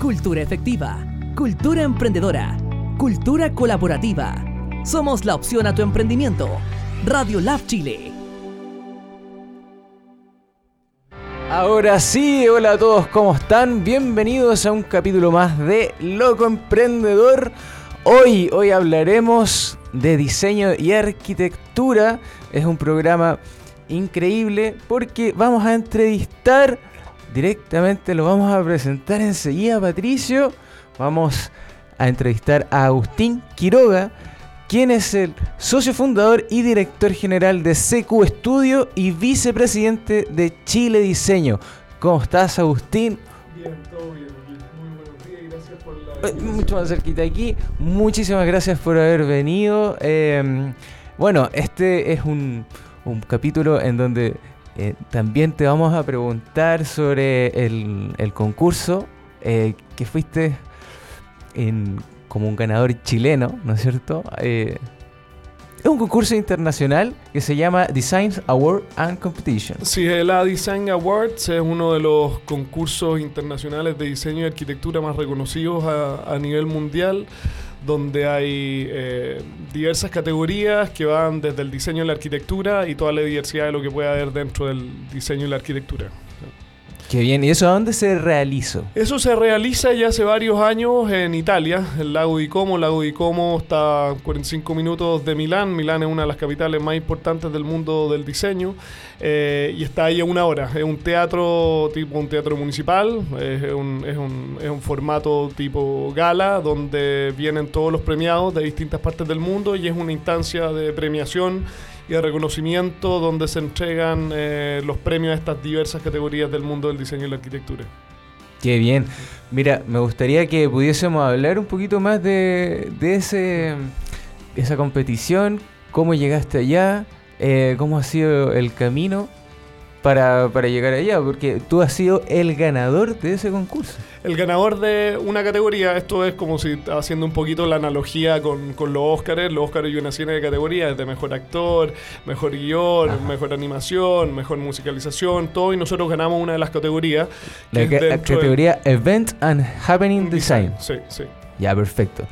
cultura efectiva, cultura emprendedora, cultura colaborativa. Somos la opción a tu emprendimiento. Radio Lab Chile. Ahora sí, hola a todos, ¿cómo están? Bienvenidos a un capítulo más de Loco Emprendedor. Hoy, hoy hablaremos de diseño y arquitectura. Es un programa increíble porque vamos a entrevistar directamente, lo vamos a presentar enseguida, Patricio. Vamos a entrevistar a Agustín Quiroga, quien es el socio fundador y director general de CQ Estudio y vicepresidente de Chile Diseño. ¿Cómo estás, Agustín? Bien, todo bien. Muy buenos días y gracias por la. Eh, Mucho más cerquita aquí. Muchísimas gracias por haber venido. Eh, bueno, este es un, un capítulo en donde eh, también te vamos a preguntar sobre el, concurso eh, que fuiste en, como un ganador chileno, ¿no es cierto? Eh, es un concurso internacional que se llama Designs Award and Competition. Sí, la Design Awards es uno de los concursos internacionales de diseño y arquitectura más reconocidos a nivel mundial, donde hay eh, diversas categorías que van desde el diseño y la arquitectura y toda la diversidad de lo que puede haber dentro del diseño y la arquitectura. Qué bien, ¿y eso a dónde se realizó? Eso se realiza ya hace varios años en Italia, el lago di Como. El lago di Como está a 45 minutos de Milán. Milán es una de las capitales más importantes del mundo del diseño eh, y está ahí a una hora. Es un teatro tipo un teatro municipal, es un, es, un, es un formato tipo gala donde vienen todos los premiados de distintas partes del mundo y es una instancia de premiación y de reconocimiento donde se entregan eh, los premios a estas diversas categorías del mundo del diseño y la arquitectura. Qué bien. Mira, me gustaría que pudiésemos hablar un poquito más de, ese, esa competición, cómo llegaste allá, eh, cómo ha sido el camino para, para llegar allá, porque tú has sido el ganador de ese concurso. El ganador de una categoría, esto es como si haciendo un poquito la analogía con, con los Óscares. Los Óscares y una serie de categorías, de mejor actor, mejor guion, Ajá. mejor animación, mejor musicalización, todo. Y nosotros ganamos una de las categorías. La, ca- categoría Event and Happening Design. Sí, sí. Ya, perfecto.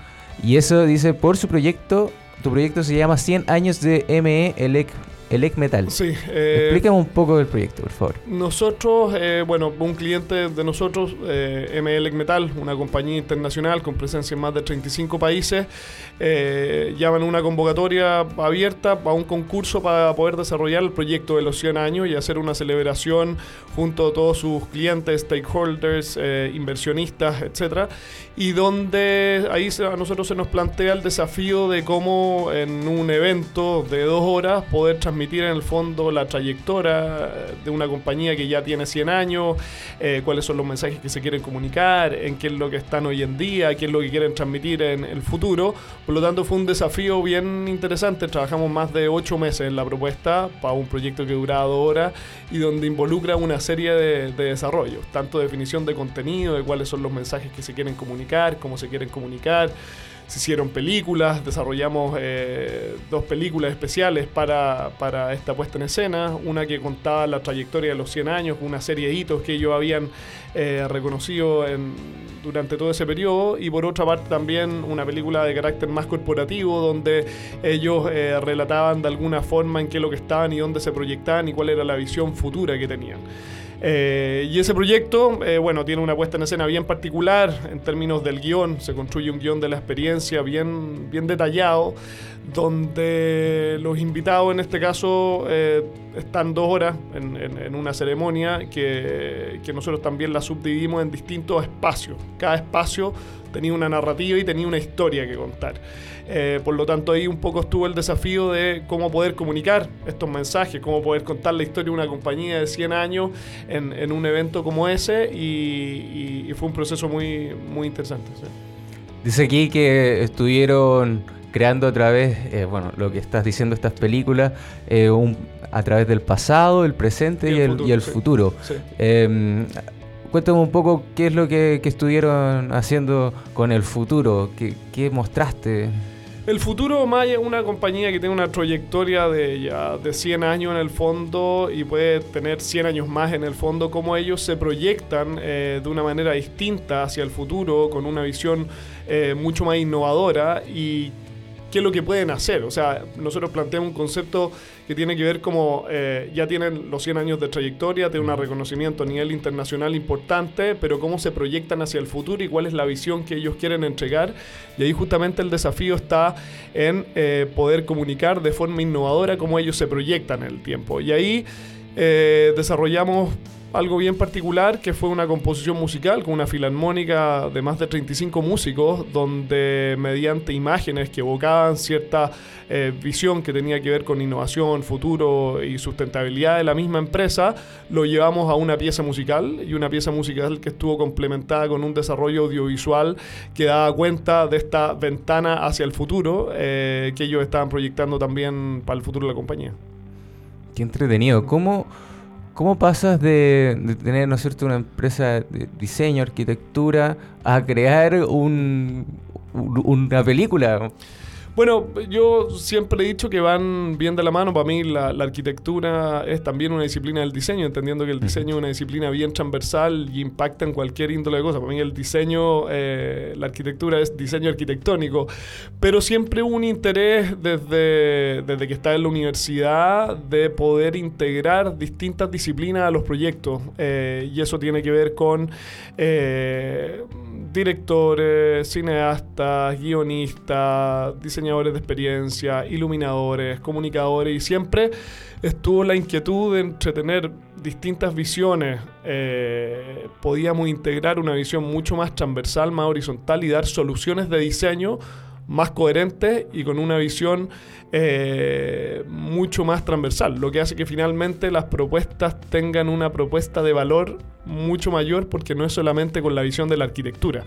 Y eso dice por su proyecto, tu proyecto se llama 100 años de ME Elec, Elec Metal. Sí, eh, Explícame un poco del proyecto, por favor. Nosotros, eh, bueno, un cliente de nosotros, eh, ML Metal, una compañía internacional con presencia en más de 35 países, eh, llaman una convocatoria abierta para un concurso para poder desarrollar el proyecto de los 100 años y hacer una celebración junto a todos sus clientes, stakeholders, eh, inversionistas, etcétera, y donde ahí se- a nosotros se nos plantea el desafío de cómo en un evento de dos horas poder transmitir en el fondo la trayectoria de una compañía que ya tiene 100 años, eh, cuáles son los mensajes que se quieren comunicar, en qué es lo que están hoy en día, qué es lo que quieren transmitir en el futuro. Por lo tanto, fue un desafío bien interesante. Trabajamos más de ocho meses en la propuesta para un proyecto que duraba dos horas y donde involucra una serie de, de desarrollos, tanto definición de contenido, de cuáles son los mensajes que se quieren comunicar, cómo se quieren comunicar. Se hicieron películas, desarrollamos eh, dos películas especiales para, para esta puesta en escena, una que contaba la trayectoria de los 100 años, una serie de hitos que ellos habían eh, reconocido en- durante todo ese periodo, y por otra parte también una película de carácter más corporativo, donde ellos eh, relataban de alguna forma en qué lo que estaban y dónde se proyectaban y cuál era la visión futura que tenían. Eh, y ese proyecto, eh, bueno, tiene una puesta en escena bien particular en términos del guion. Se construye un guion de la experiencia bien, bien detallado, donde los invitados en este caso eh, están dos horas en, en- en una ceremonia que, que nosotros también la subdividimos en distintos espacios. Cada espacio tenía una narrativa y tenía una historia que contar. Eh, por lo tanto, ahí un poco estuvo el desafío de cómo poder comunicar estos mensajes, cómo poder contar la historia de una compañía de 100 años en, en un evento como ese y, y- y fue un proceso muy, muy interesante. sí. Dice aquí que estuvieron creando a través, eh, bueno, lo que estás diciendo, estas películas, eh, un- a través del pasado, el presente y el, y el sí. futuro. Sí. Eh, cuéntame un poco qué es lo que, que estuvieron haciendo con el futuro, qué, qué mostraste. El futuro Maya es una compañía que tiene una trayectoria de ya de 100 años en el fondo y puede tener 100 años más en el fondo, como ellos se proyectan eh, de una manera distinta hacia el futuro, con una visión eh, mucho más innovadora y qué es lo que pueden hacer. O sea, nosotros planteamos un concepto que tiene que ver como eh, ya tienen los 100 años de trayectoria, tienen un reconocimiento a nivel internacional importante, pero cómo se proyectan hacia el futuro y cuál es la visión que ellos quieren entregar. Y ahí justamente el desafío está en eh, poder comunicar de forma innovadora cómo ellos se proyectan en el tiempo. Y ahí eh, desarrollamos algo bien particular que fue una composición musical con una filarmónica de más de 35 músicos donde mediante imágenes que evocaban cierta eh, visión que tenía que ver con innovación, futuro y sustentabilidad de la misma empresa, lo llevamos a una pieza musical y una pieza musical que estuvo complementada con un desarrollo audiovisual que daba cuenta de esta ventana hacia el futuro eh, que ellos estaban proyectando también para el futuro de la compañía. Qué entretenido. ¿Cómo... ¿Cómo pasas de, tener, ¿no una empresa de diseño, arquitectura, a crear un, una película? Bueno, yo siempre he dicho que van bien de la mano. Para mí la, arquitectura es también una disciplina del diseño, entendiendo que el diseño es una disciplina bien transversal y impacta en cualquier índole de cosas. Para mí el diseño, eh, la arquitectura es diseño arquitectónico, pero siempre hubo un interés desde, desde que estaba en la universidad de poder integrar distintas disciplinas a los proyectos. Eh, y eso tiene que ver con... Eh, directores, cineastas, guionistas, diseñadores de experiencia, iluminadores, comunicadores y siempre estuvo la inquietud de entretener distintas visiones. Eh, podíamos integrar una visión mucho más transversal, más horizontal y dar soluciones de diseño más coherentes y con una visión eh, mucho más transversal, lo que hace que finalmente las propuestas tengan una propuesta de valor mucho mayor porque no es solamente con la visión de la arquitectura.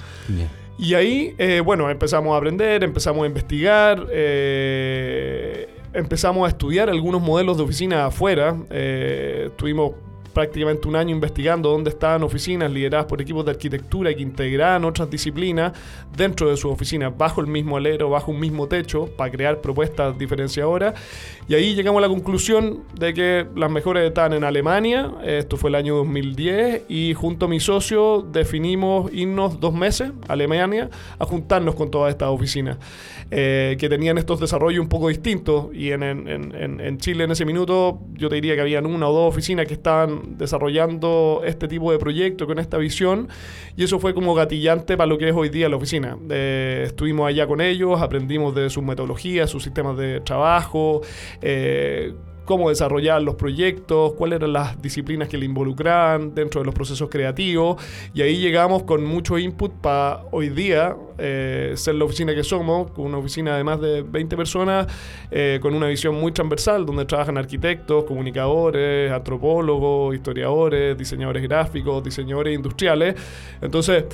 Y ahí, eh, bueno, empezamos a aprender, empezamos a investigar, eh, empezamos a estudiar algunos modelos de oficina afuera, tuvimos prácticamente un año investigando dónde estaban oficinas lideradas por equipos de arquitectura que integraban otras disciplinas dentro de sus oficinas, bajo el mismo alero, bajo un mismo techo, para crear propuestas diferenciadoras. Y ahí llegamos a la conclusión de que las mejores estaban en Alemania, esto fue el año 2010, y junto a mi socio definimos irnos dos meses a Alemania a juntarnos con todas estas oficinas. Eh, que tenían estos desarrollos un poco distintos. Y en, en, en, Chile en ese minuto yo te diría que habían una o dos oficinas que estaban desarrollando este tipo de proyecto con esta visión. Y eso fue como gatillante para lo que es hoy día la oficina. Eh, estuvimos allá con ellos, aprendimos de sus metodologías, sus sistemas de trabajo. Eh, cómo desarrollar los proyectos, cuáles eran las disciplinas que le involucraban dentro de los procesos creativos. Y ahí llegamos con mucho input para hoy día eh, ser la oficina que somos, una oficina de más de 20 personas, eh, con una visión muy transversal, donde trabajan arquitectos, comunicadores, antropólogos, historiadores, diseñadores gráficos, diseñadores industriales. Entonces,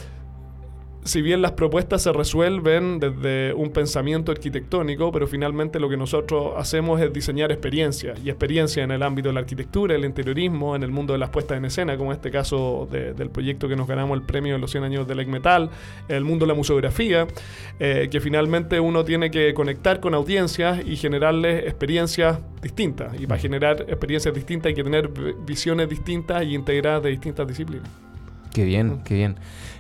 si bien las propuestas se resuelven desde un pensamiento arquitectónico, pero finalmente lo que nosotros hacemos es diseñar experiencias, y experiencias en el ámbito de la arquitectura, el interiorismo, en el mundo de las puestas en escena, como este caso del proyecto que nos ganamos el premio de los 100 años del Metal, el mundo de la museografía, eh, que finalmente uno tiene que conectar con audiencias y generarles experiencias distintas. Y para generar experiencias distintas hay que tener visiones distintas y integradas de distintas disciplinas. Qué bien, qué bien.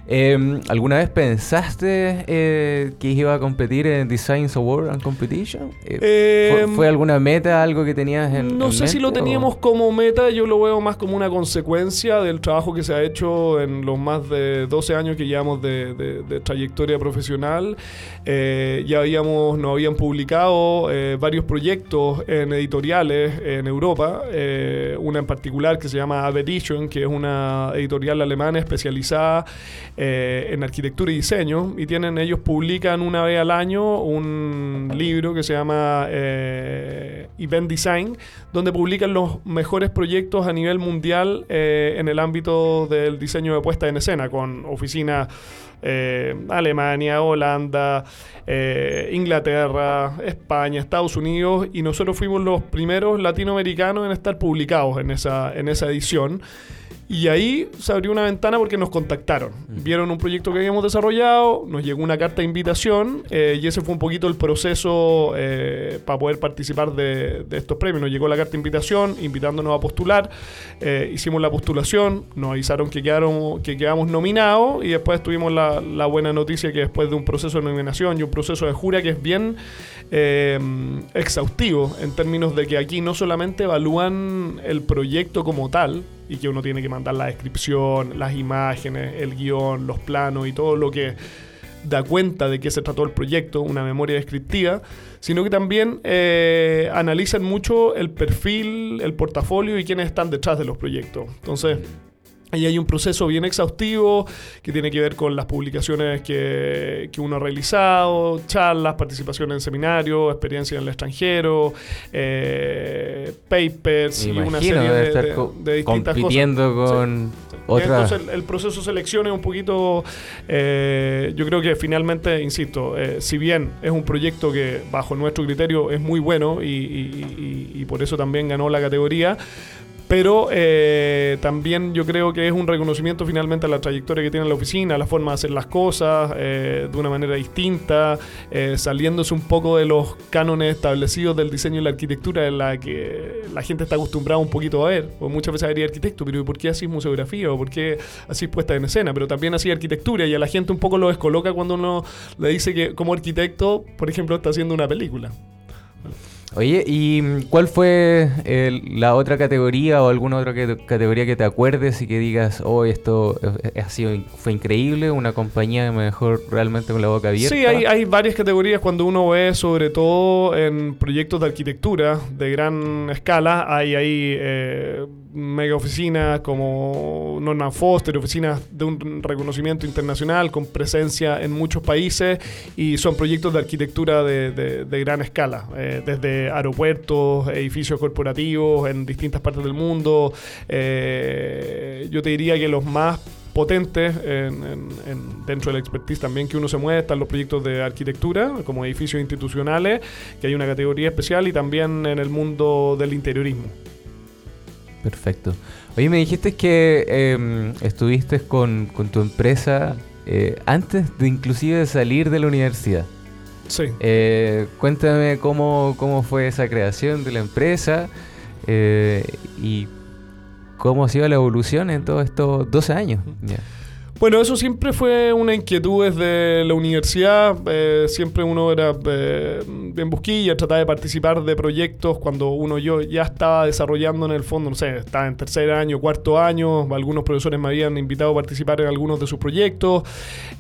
Em, ¿Alguna vez pensaste eh, que iba a competir en Designs Award and Competition? Eh, ¿fue, em, alguna meta, algo que tenías en No sé si lo teníamos como meta, yo lo veo más como una consecuencia del trabajo que se ha hecho en los más de 12 años que llevamos de, trayectoria profesional. Eh, ya habíamos, nos habían publicado varios proyectos en editoriales en Europa, una en particular que se llama Averition, que es una editorial alemana especializada eh, en arquitectura y diseño y tienen ellos publican una vez al año un libro que se llama eh, Event Design donde publican los mejores proyectos a nivel mundial eh, en el ámbito del diseño de puesta en escena con oficinas Alemania, Holanda, Inglaterra, España, Estados Unidos y nosotros fuimos los primeros latinoamericanos en estar publicados en esa, en esa edición. Y ahí se abrió una ventana porque nos contactaron. Vieron un proyecto que habíamos desarrollado, nos llegó una carta de invitación eh, y ese fue un poquito el proceso eh, para poder participar de, estos premios. Nos llegó la carta de invitación invitándonos a postular, eh, hicimos la postulación, nos avisaron que, quedaron, que quedamos nominados y después tuvimos la, la buena noticia que después de un proceso de nominación y un proceso de jura que es bien exhaustivo en términos de que aquí no solamente evalúan el proyecto como tal, y que uno tiene que mandar la descripción, las imágenes, el guion, los planos y todo lo que da cuenta de qué se trató el proyecto, una memoria descriptiva, sino que también eh, analizan mucho el perfil, el portafolio y quiénes están detrás de los proyectos. Entonces, Ahí hay un proceso bien exhaustivo que tiene que ver con las publicaciones que, uno ha realizado, charlas, participación en seminarios, experiencia en el extranjero, eh, papers y una serie de, de, distintas compitiendo con otras. Entonces el, proceso de selección es un poquito, eh, yo creo que finalmente, insisto, eh, si bien es un proyecto que bajo nuestro criterio es muy bueno y por eso también ganó la categoría, pero eh, también yo creo que es un reconocimiento finalmente a la trayectoria que tiene la oficina, la forma de hacer las cosas eh, de una manera distinta, eh, saliéndose un poco de los cánones establecidos del diseño y la arquitectura en la que la gente está acostumbrada un poquito a ver. O muchas veces diría arquitecto, pero ¿por qué así museografía? ¿O por qué así puesta en escena? Pero también así arquitectura y a la gente un poco lo descoloca cuando uno le dice que como arquitecto, por ejemplo, está haciendo una película. Oye, ¿y cuál fue la otra categoría o alguna otra categoría que te acuerdes y que digas, oh, esto ha sido, fue increíble, una compañía que me dejó realmente con la boca abierta? Sí, hay, hay varias categorías cuando uno ve, sobre todo en proyectos de arquitectura de gran escala, hay ahí eh, mega oficinas como Norman Foster, oficinas de un reconocimiento internacional con presencia en muchos países y son proyectos de arquitectura de, gran escala, eh, desde aeropuertos, edificios corporativos en distintas partes del mundo. Eh, yo te diría que los más potentes dentro del expertise también que uno se mueve están los proyectos de arquitectura como edificios institucionales que hay una categoría especial y también en el mundo del interiorismo Perfecto. Oye, me dijiste que em, estuviste con, tu empresa eh, antes de inclusive salir de la universidad. Sí. Eh, cuéntame cómo, cómo fue esa creación de la empresa eh, y cómo ha sido la evolución en todos estos 12 años. Bueno, eso siempre fue una inquietud desde la universidad. Eh, siempre uno era eh, en busquilla, trataba de participar de proyectos cuando uno yo ya estaba desarrollando en el fondo, no sé, estaba en tercer año, cuarto año. Algunos profesores me habían invitado a participar en algunos de sus proyectos.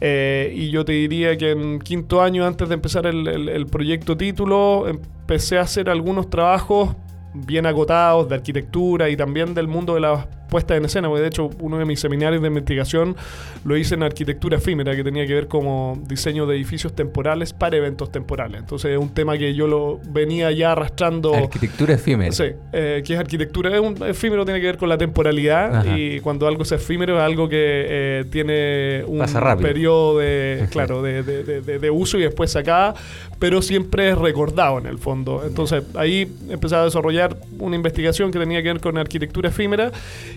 Eh, y yo te diría que en quinto año, antes de empezar el proyecto título, empecé a hacer algunos trabajos bien agotados de arquitectura y también del mundo de la puesta en escena, porque de hecho uno de mis seminarios de investigación lo hice en arquitectura efímera, que tenía que ver como diseño de edificios temporales para eventos temporales. Entonces es un tema que yo lo venía ya arrastrando. Arquitectura efímera. Sí, eh, que es arquitectura, es un efímero tiene que ver con la temporalidad y cuando algo es efímero es algo que eh, tiene un periodo de, claro, de, de, de, uso y después se acaba, pero siempre es recordado en el fondo. Entonces ahí empecé a desarrollar una investigación que tenía que ver con arquitectura efímera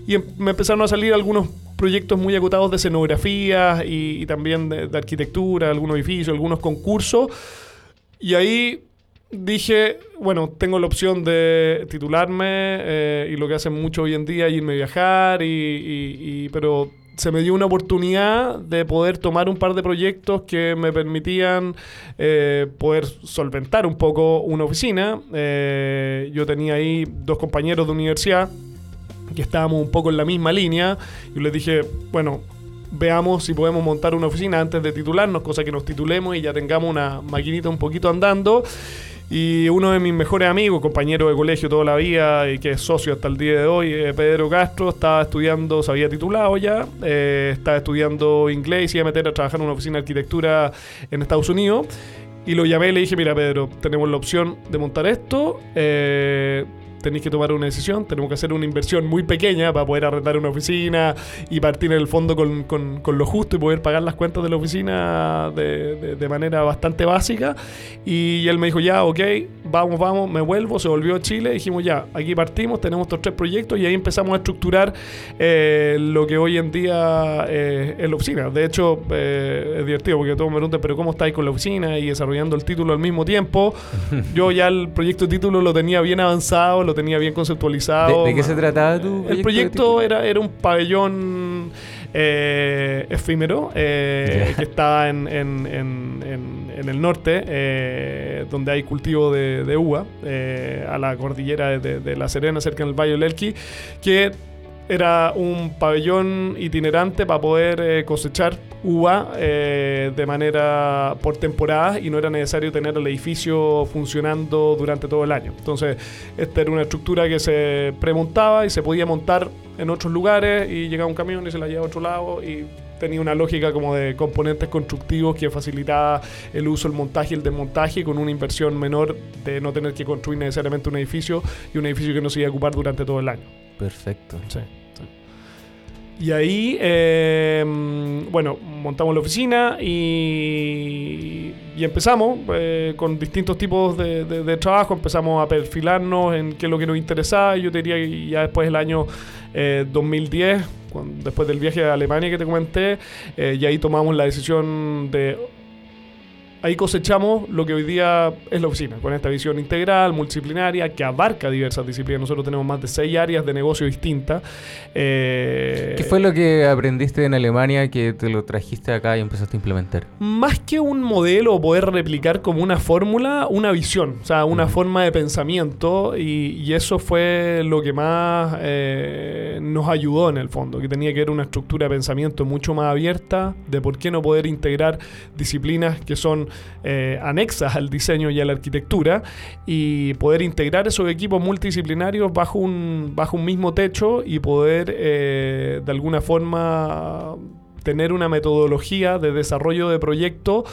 y em, me empezaron a salir algunos proyectos muy acotados de escenografía y, también de, arquitectura, algunos edificios, algunos concursos. Y ahí dije, bueno, tengo la opción de titularme eh, y lo que hacen mucho hoy en día, irme a viajar, y, pero se me dio una oportunidad de poder tomar un par de proyectos que me permitían eh, poder solventar un poco una oficina. Eh, yo tenía ahí dos compañeros de universidad que estábamos un poco en la misma línea, y les dije, bueno, veamos si podemos montar una oficina antes de titularnos, cosa que nos titulemos y ya tengamos una maquinita un poquito andando. Y uno de mis mejores amigos, compañero de colegio toda la vida y que es socio hasta el día de hoy, eh, Pedro Castro, estaba estudiando, se había titulado ya, eh, estaba estudiando inglés y iba a meter a trabajar en una oficina de arquitectura en Estados Unidos. Y lo llamé y le dije, mira Pedro, tenemos la opción de montar esto. Eh, tenéis que tomar una decisión, tenemos que hacer una inversión muy pequeña para poder arrendar una oficina y partir en el fondo con, con, con lo justo y poder pagar las cuentas de la oficina de, de, manera bastante básica. Y él me dijo, ya, ok, vamos, vamos, me vuelvo, se volvió a Chile, dijimos, ya, aquí partimos, tenemos estos tres proyectos y ahí empezamos a estructurar eh, lo que hoy en día eh, es la oficina. De hecho, eh, es divertido porque todos me preguntan, pero ¿cómo estáis con la oficina y desarrollando el título al mismo tiempo? Yo ya el proyecto de título lo tenía bien avanzado, lo tenía bien conceptualizado. ¿De, qué se trataba tu El proyecto era, era un pabellón eh, efímero eh, que estaba en, en, en, en, el norte, eh, donde hay cultivo de, de uva, a la cordillera de, de, La Serena, cerca del Valle del Elqui, que era un pabellón itinerante para poder cosechar uva eh, de manera por temporada y no era necesario tener el edificio funcionando durante todo el año. Entonces, esta era una estructura que se premontaba y se podía montar en otros lugares y llegaba un camión y se la llevaba a otro lado y tenía una lógica como de componentes constructivos que facilitaba el uso, el montaje y el desmontaje con una inversión menor de no tener que construir necesariamente un edificio y un edificio que no se iba a ocupar durante todo el año. Perfecto. Sí. Y ahí, eh, bueno, montamos la oficina y, y empezamos eh, con distintos tipos de, trabajo, empezamos a perfilarnos en qué es lo que nos interesaba. Yo diría que ya después del año 2010, eh, después del viaje a Alemania que te comenté, y ahí tomamos la decisión de ahí cosechamos lo que hoy día es la oficina, con esta visión integral, multidisciplinaria, que abarca diversas disciplinas. Nosotros tenemos más de seis áreas de negocio distintas. Eh, ¿Qué fue lo que aprendiste en Alemania que te lo trajiste acá y empezaste a implementar? Más que un modelo o poder replicar como una fórmula, una visión, o sea, una forma de pensamiento y, eso fue lo que más eh, nos ayudó en el fondo, que tenía que ver una estructura de pensamiento mucho más abierta, de por qué no poder integrar disciplinas que son eh, anexas al diseño y a la arquitectura y poder integrar esos equipos multidisciplinarios bajo un, bajo un mismo techo y poder eh, de alguna forma tener una metodología de desarrollo de proyectos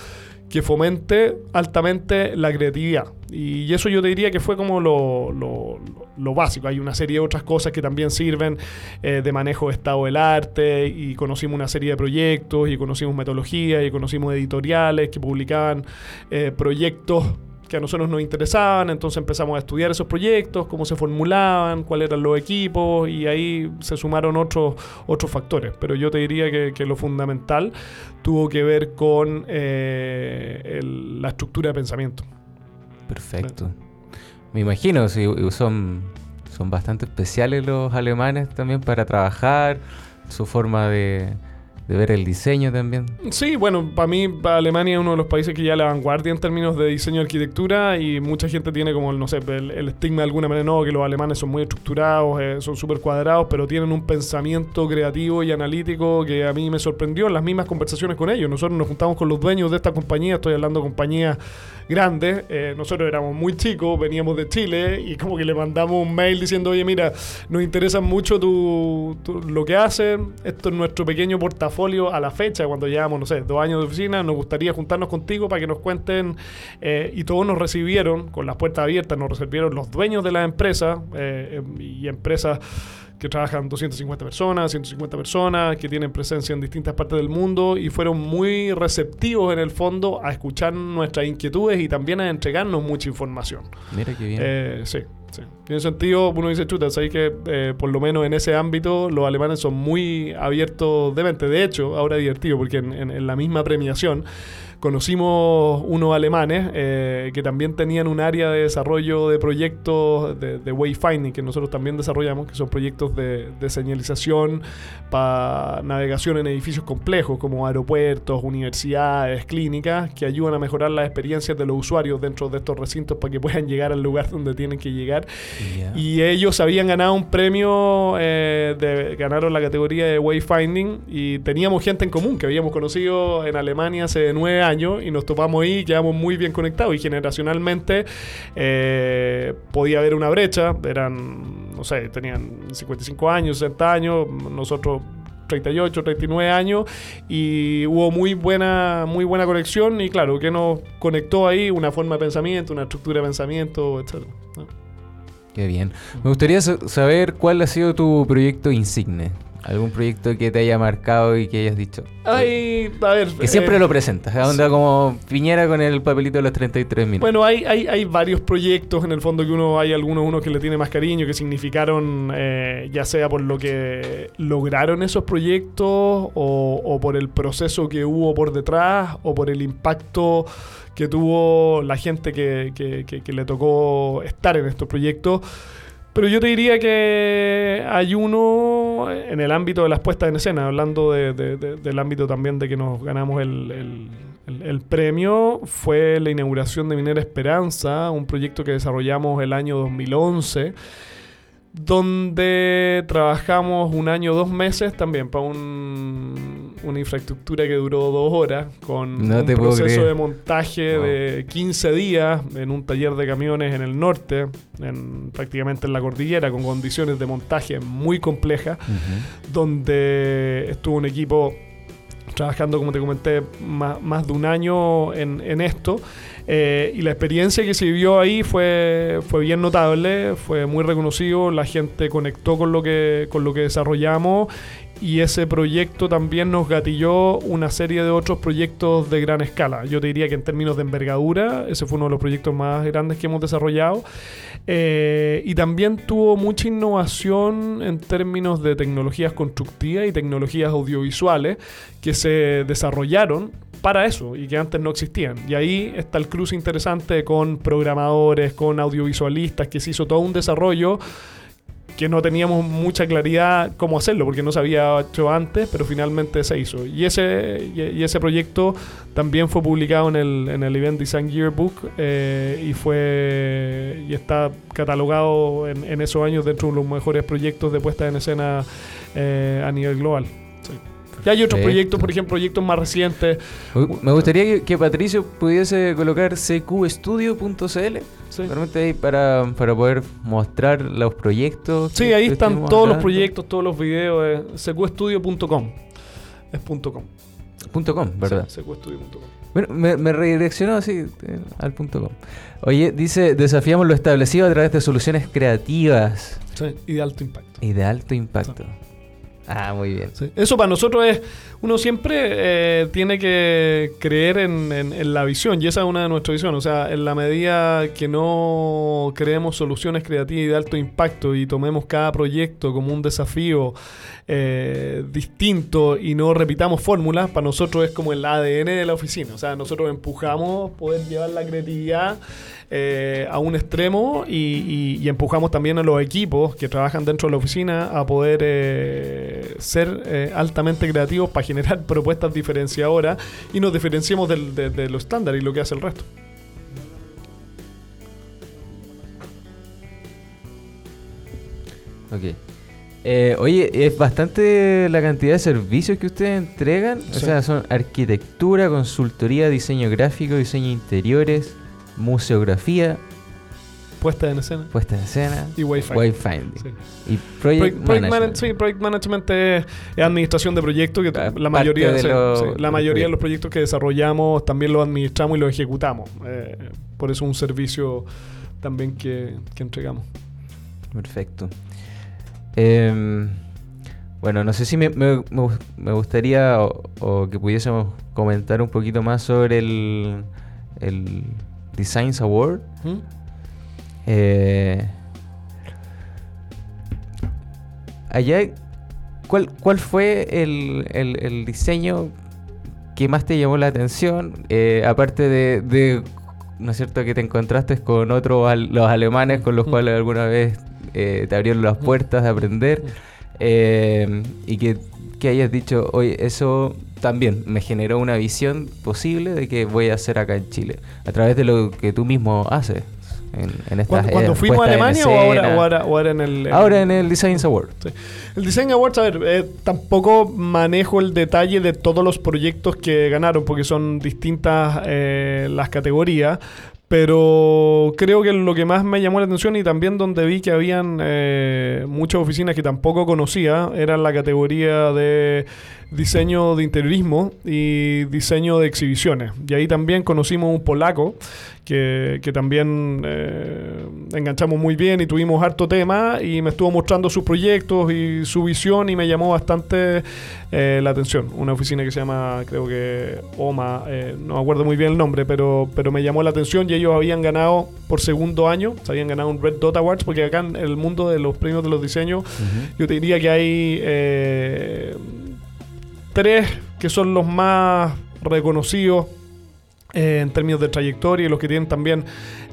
que fomente altamente la creatividad. Y eso yo te diría que fue como lo, lo, básico. Hay una serie de otras cosas que también sirven eh, de manejo de estado del arte y conocimos una serie de proyectos y conocimos metodologías y conocimos editoriales que publicaban eh, proyectos que a nosotros nos interesaban, entonces empezamos a estudiar esos proyectos, cómo se formulaban, cuáles eran los equipos y ahí se sumaron otros, otros factores. Pero yo te diría que, lo fundamental tuvo que ver con eh, la estructura de pensamiento. Perfecto. Me imagino, si son, son bastante especiales los alemanes también para trabajar, su forma de, de ver el diseño también. Sí, bueno, para mí Alemania es uno de los países que ya la vanguardia en términos de diseño y arquitectura y mucha gente tiene como, no sé, el, estigma de alguna manera, no, que los alemanes son muy estructurados, eh, son súper cuadrados, pero tienen un pensamiento creativo y analítico que a mí me sorprendió en las mismas conversaciones con ellos. Nosotros nos juntamos con los dueños de esta compañía, estoy hablando de compañías grandes, eh, nosotros éramos muy chicos, veníamos de Chile y como que le mandamos un mail diciendo, oye, mira, nos interesa mucho tu, lo que hacen, esto es nuestro pequeño portafolio a la fecha, cuando llevamos, no sé, dos años de oficina, nos gustaría juntarnos contigo para que nos cuenten, eh, y todos nos recibieron con las puertas abiertas, nos recibieron los dueños de la empresa eh, em, y empresas que trabajan 250 personas, 150 personas, que tienen presencia en distintas partes del mundo y fueron muy receptivos en el fondo a escuchar nuestras inquietudes y también a entregarnos mucha información. Mira qué bien. Eh, sí. Sí. Tiene sentido, uno dice, chuta, sabéis que eh, por lo menos en ese ámbito los alemanes son muy abiertos de mente. De hecho, ahora es divertido porque en la misma premiación conocimos unos alemanes eh, que también tenían un área de desarrollo de proyectos de, wayfinding que nosotros también desarrollamos, que son proyectos de, señalización para navegación en edificios complejos como aeropuertos, universidades, clínicas, que ayudan a mejorar las experiencias de los usuarios dentro de estos recintos para que puedan llegar al lugar donde tienen que llegar. Y ellos habían ganado un premio, eh, de, ganaron la categoría de wayfinding y teníamos gente en común que habíamos conocido en Alemania hace nueve años años y nos topamos ahí y quedamos muy bien conectados y generacionalmente eh, podía haber una brecha, eran, no sé, tenían 55 años, 60 años, nosotros 38, 39 años y hubo muy buena, muy buena conexión y claro, que nos conectó ahí una forma de pensamiento, una estructura de pensamiento, etc. Qué bien. Me gustaría saber cuál ha sido tu proyecto insigne. ¿Algún proyecto que te haya marcado y que hayas dicho? Ay, a ver. Que siempre eh, lo presentas, ¿eh? onda como Piñera con el papelito de los 33 minutos. Bueno, hay, hay, hay, varios proyectos en el fondo que uno, hay algunos uno que le tiene más cariño, que significaron, eh, ya sea por lo que lograron esos proyectos, o, o por el proceso que hubo por detrás, o por el impacto que tuvo la gente que, que, que le tocó estar en estos proyectos. Pero yo te diría que hay uno en el ámbito de las puestas en escena, hablando del ámbito también de que nos ganamos el, el, premio, fue la inauguración de Minera Esperanza, un proyecto que desarrollamos el año 2011 donde trabajamos un año, dos meses también para un, una infraestructura que duró dos horas, con un proceso de montaje de 15 días en un taller de camiones en el norte, en, prácticamente en la cordillera, con condiciones de montaje muy complejas, donde estuvo un equipo trabajando, como te comenté, más, de un año en, en esto. Eh, y la experiencia que se vivió ahí fue, fue bien notable, fue muy reconocido, la gente conectó con lo que, con lo que desarrollamos y ese proyecto también nos gatilló una serie de otros proyectos de gran escala. Yo te diría que en términos de envergadura, ese fue uno de los proyectos más grandes que hemos desarrollado. Eh, y también tuvo mucha innovación en términos de tecnologías constructivas y tecnologías audiovisuales que se desarrollaron para eso y que antes no existían. Y ahí está el cruce interesante con programadores, con audiovisualistas, que se hizo todo un desarrollo que no teníamos mucha claridad cómo hacerlo, porque no se había hecho antes, pero finalmente se hizo. Y ese, y, ese proyecto también fue publicado en el, en el Event Design Yearbook eh, y fue y está catalogado en, esos años dentro de los mejores proyectos de puesta en escena eh, a nivel global. Ya hay otros proyectos, por ejemplo, proyectos más recientes. Me gustaría que, Patricio pudiese colocar cqstudio.cl sí. para, para poder mostrar los proyectos. Sí, ahí están todos los proyectos, todos los videos. Eh, cqstudio.com. Es punto .com. Punto .com, ¿verdad? Sí, cqstudio.com. Bueno, me, me redireccionó así eh, al punto .com. Oye, dice, desafiamos lo establecido a través de soluciones creativas. Sí, y de alto impacto. Y de alto impacto. Ah, muy bien. Eso para nosotros es, uno siempre eh, tiene que creer en, la visión y esa es una de nuestras visiones. O sea, en la medida que no creemos soluciones creativas y de alto impacto y tomemos cada proyecto como un desafío eh, distinto y no repitamos fórmulas, para nosotros es como el ADN de la oficina. O sea, nosotros empujamos poder llevar la creatividad eh, a un extremo y, empujamos también a los equipos que trabajan dentro de la oficina a poder eh, ser altamente creativos generar propuestas diferenciadoras y nos diferenciemos del, de, de lo estándar y lo que hace el resto. Ok. oye, es bastante la cantidad de servicios que ustedes entregan. O sea, son arquitectura, consultoría, diseño gráfico, diseño interiores, museografía. Puesta en escena. Puesta en escena. Y wayfinding. Y project, management. sí, project management es, administración de proyectos. Que la mayoría, de, la mayoría de los proyectos que desarrollamos también los administramos y los ejecutamos. Eh, por eso es un servicio también que, entregamos. Perfecto. Em, bueno, no sé si me, me, gustaría o, que pudiésemos comentar un poquito más sobre el, el Designs Award. Eh, allá, ¿cuál, ¿cuál fue el, diseño que más te llamó la atención? Eh, aparte de, ¿no es cierto?, que te encontraste con otros, los alemanes con los cuales alguna vez eh, te abrieron las puertas de aprender y que, que hayas dicho, oye, eso también me generó una visión posible de que voy a hacer acá en Chile, a través de lo que tú mismo haces. En, en estas, ¿Cuando, fuimos a Alemania o ahora, o, ahora, en el... ahora en el Design Award. El Design Award, a ver, eh, tampoco manejo el detalle de todos los proyectos que ganaron, porque son distintas eh, las categorías, Pero creo que lo que más me llamó la atención y también donde vi que habían eh, muchas oficinas que tampoco conocía era la categoría de diseño de interiorismo y diseño de exhibiciones. Y ahí también conocimos un polaco que, que también eh, enganchamos muy bien y tuvimos harto tema y me estuvo mostrando sus proyectos y su visión y me llamó bastante eh, la atención. Una oficina que se llama, creo que OMA, eh, no me acuerdo muy bien el nombre, pero, pero me llamó la atención y ellos habían ganado por segundo año, se habían ganado un Red Dot Awards, porque acá en el mundo de los premios de los diseños, yo te diría que hay tres que son los más reconocidos eh, en términos de trayectoria y los que tienen también